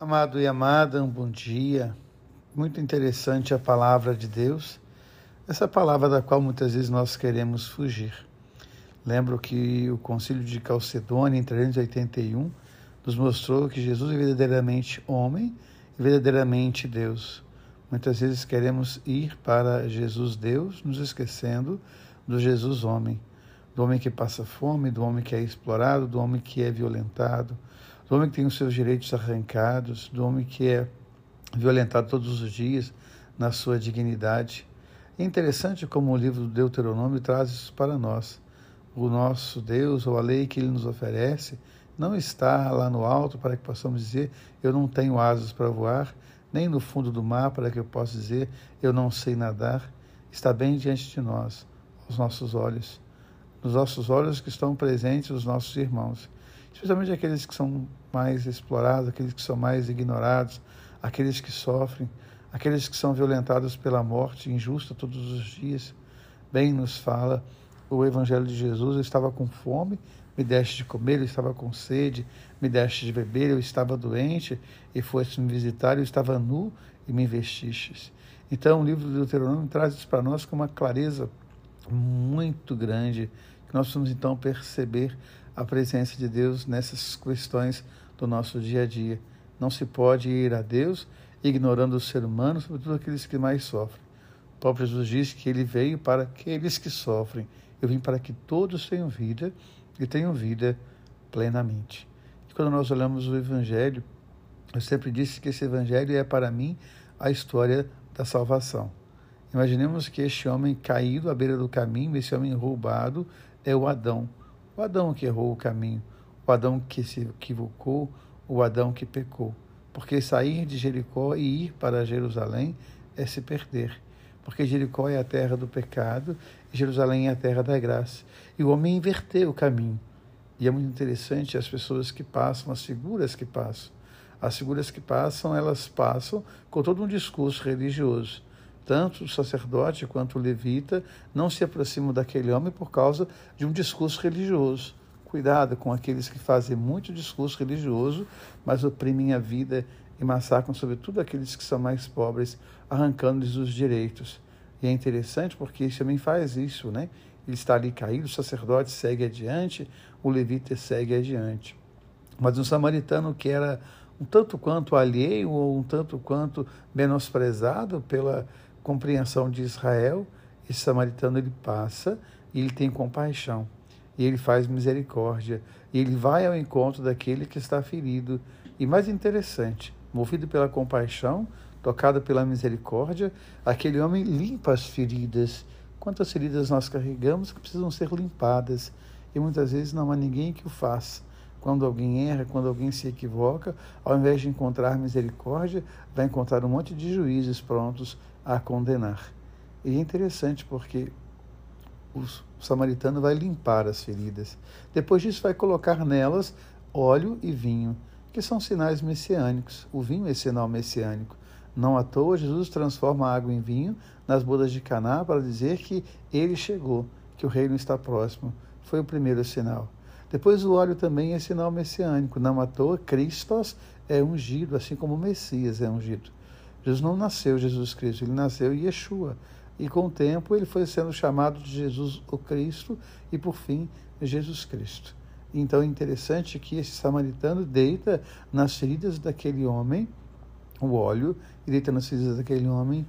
Amado e amada, um bom dia. Muito interessante a palavra de Deus, essa palavra da qual muitas vezes nós queremos fugir. Lembro que o Concílio de Calcedônia, em 381, nos mostrou que Jesus é verdadeiramente homem e verdadeiramente Deus. Muitas vezes queremos ir para Jesus Deus, nos esquecendo do Jesus homem, do homem que passa fome, do homem que é explorado, do homem que é violentado, do homem que tem os seus direitos arrancados, do homem que é violentado todos os dias na sua dignidade. É interessante como o livro do Deuteronômio traz isso para nós. O nosso Deus, ou a lei que ele nos oferece, não está lá no alto para que possamos dizer eu não tenho asas para voar, nem no fundo do mar para que eu possa dizer eu não sei nadar. Está bem diante de nós, aos nossos olhos, nos nossos olhos que estão presentes os nossos irmãos especialmente aqueles que são mais explorados, aqueles que são mais ignorados, aqueles que sofrem, aqueles que são violentados pela morte injusta todos os dias. Bem nos fala o Evangelho de Jesus: eu estava com fome, me deste de comer, eu estava com sede, me deste de beber, eu estava doente e foste me visitar, eu estava nu e me vestistes. Então, o livro do Deuteronômio traz isso para nós com uma clareza muito grande, que nós vamos então perceber a presença de Deus nessas questões do nosso dia a dia. Não se pode ir a Deus ignorando o ser humano, sobretudo aqueles que mais sofrem. O próprio Jesus disse que ele veio para aqueles que sofrem. Eu vim para que todos tenham vida e tenham vida plenamente. E quando nós olhamos o Evangelho, eu sempre disse que esse Evangelho é para mim a história da salvação. Imaginemos que este homem caído à beira do caminho, esse homem roubado, é o Adão o Adão que errou o caminho, o Adão que se equivocou, o Adão que pecou. Porque sair de Jericó e ir para Jerusalém é se perder. Porque Jericó é a terra do pecado e Jerusalém é a terra da graça. E o homem inverteu o caminho. E é muito interessante as pessoas que passam, as figuras que passam. As figuras que passam, elas passam com todo um discurso religioso tanto o sacerdote quanto o levita não se aproximam daquele homem por causa de um discurso religioso. Cuidado com aqueles que fazem muito discurso religioso, mas oprimem a vida e massacram, sobretudo, aqueles que são mais pobres, arrancando-lhes os direitos. E é interessante porque esse homem faz isso, né? Ele está ali caído, o sacerdote segue adiante, o levita segue adiante. Mas um samaritano que era um tanto quanto alheio ou um tanto quanto menosprezado pela compreensão de Israel, esse samaritano ele passa e ele tem compaixão, e ele faz misericórdia, e ele vai ao encontro daquele que está ferido. E mais interessante, movido pela compaixão, tocado pela misericórdia, aquele homem limpa as feridas. Quantas feridas nós carregamos que precisam ser limpadas? E muitas vezes não há ninguém que o faça. Quando alguém erra, quando alguém se equivoca, ao invés de encontrar misericórdia, vai encontrar um monte de juízes prontos a condenar. E é interessante porque o samaritano vai limpar as feridas. Depois disso, vai colocar nelas óleo e vinho, que são sinais messiânicos. O vinho é sinal messiânico. Não à toa, Jesus transforma a água em vinho nas bodas de Caná para dizer que ele chegou, que o reino está próximo. Foi o primeiro sinal. Depois o óleo também é sinal messiânico. Não à toa, Cristos é ungido, assim como o Messias é ungido. Jesus não nasceu Jesus Cristo, ele nasceu Yeshua. E com o tempo ele foi sendo chamado de Jesus o Cristo e por fim Jesus Cristo. Então é interessante que esse samaritano deita nas feridas daquele homem o óleo e deita nas feridas daquele homem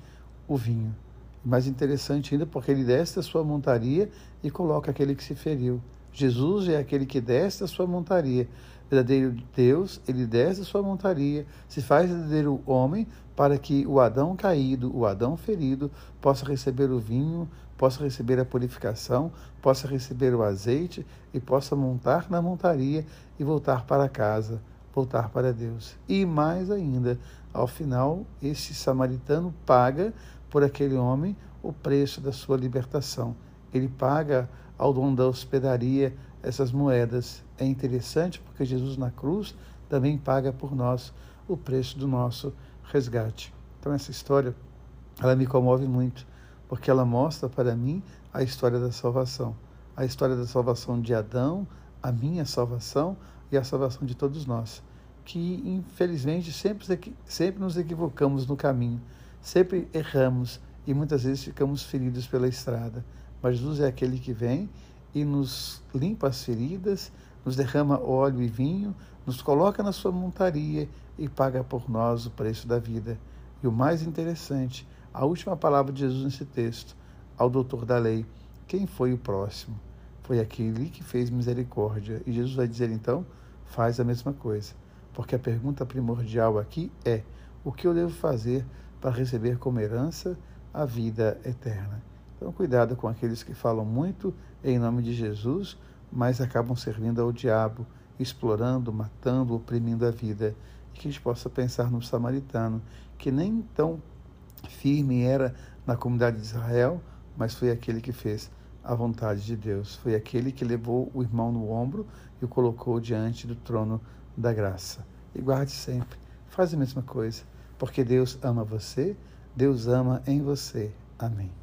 o vinho. Mais interessante ainda porque ele desce a sua montaria e coloca aquele que se feriu. Jesus é aquele que desce a sua montaria. Verdadeiro Deus, ele desce a sua montaria, se faz verdadeiro homem para que o Adão caído, o Adão ferido, possa receber o vinho, possa receber a purificação, possa receber o azeite e possa montar na montaria e voltar para casa, voltar para Deus. E mais ainda, ao final, esse samaritano paga por aquele homem o preço da sua libertação. Ele paga ao dono da hospedaria essas moedas. É interessante porque Jesus na cruz também paga por nós o preço do nosso resgate. Então essa história, ela me comove muito, porque ela mostra para mim a história da salvação, a história da salvação de Adão, a minha salvação e a salvação de todos nós, que infelizmente sempre, sempre nos equivocamos no caminho, sempre erramos e muitas vezes ficamos feridos pela estrada. Mas Jesus é aquele que vem e nos limpa as feridas, nos derrama óleo e vinho, nos coloca na sua montaria e paga por nós o preço da vida. E o mais interessante, a última palavra de Jesus nesse texto, ao doutor da lei, quem foi o próximo? Foi aquele que fez misericórdia. E Jesus vai dizer então: faz a mesma coisa. Porque a pergunta primordial aqui é: o que eu devo fazer para receber como herança a vida eterna? Então, cuidado com aqueles que falam muito em nome de Jesus, mas acabam servindo ao diabo, explorando, matando, oprimindo a vida. E que a gente possa pensar no samaritano, que nem tão firme era na comunidade de Israel, mas foi aquele que fez a vontade de Deus. Foi aquele que levou o irmão no ombro e o colocou diante do trono da graça. E guarde sempre, faz a mesma coisa, porque Deus ama você, Deus ama em você. Amém.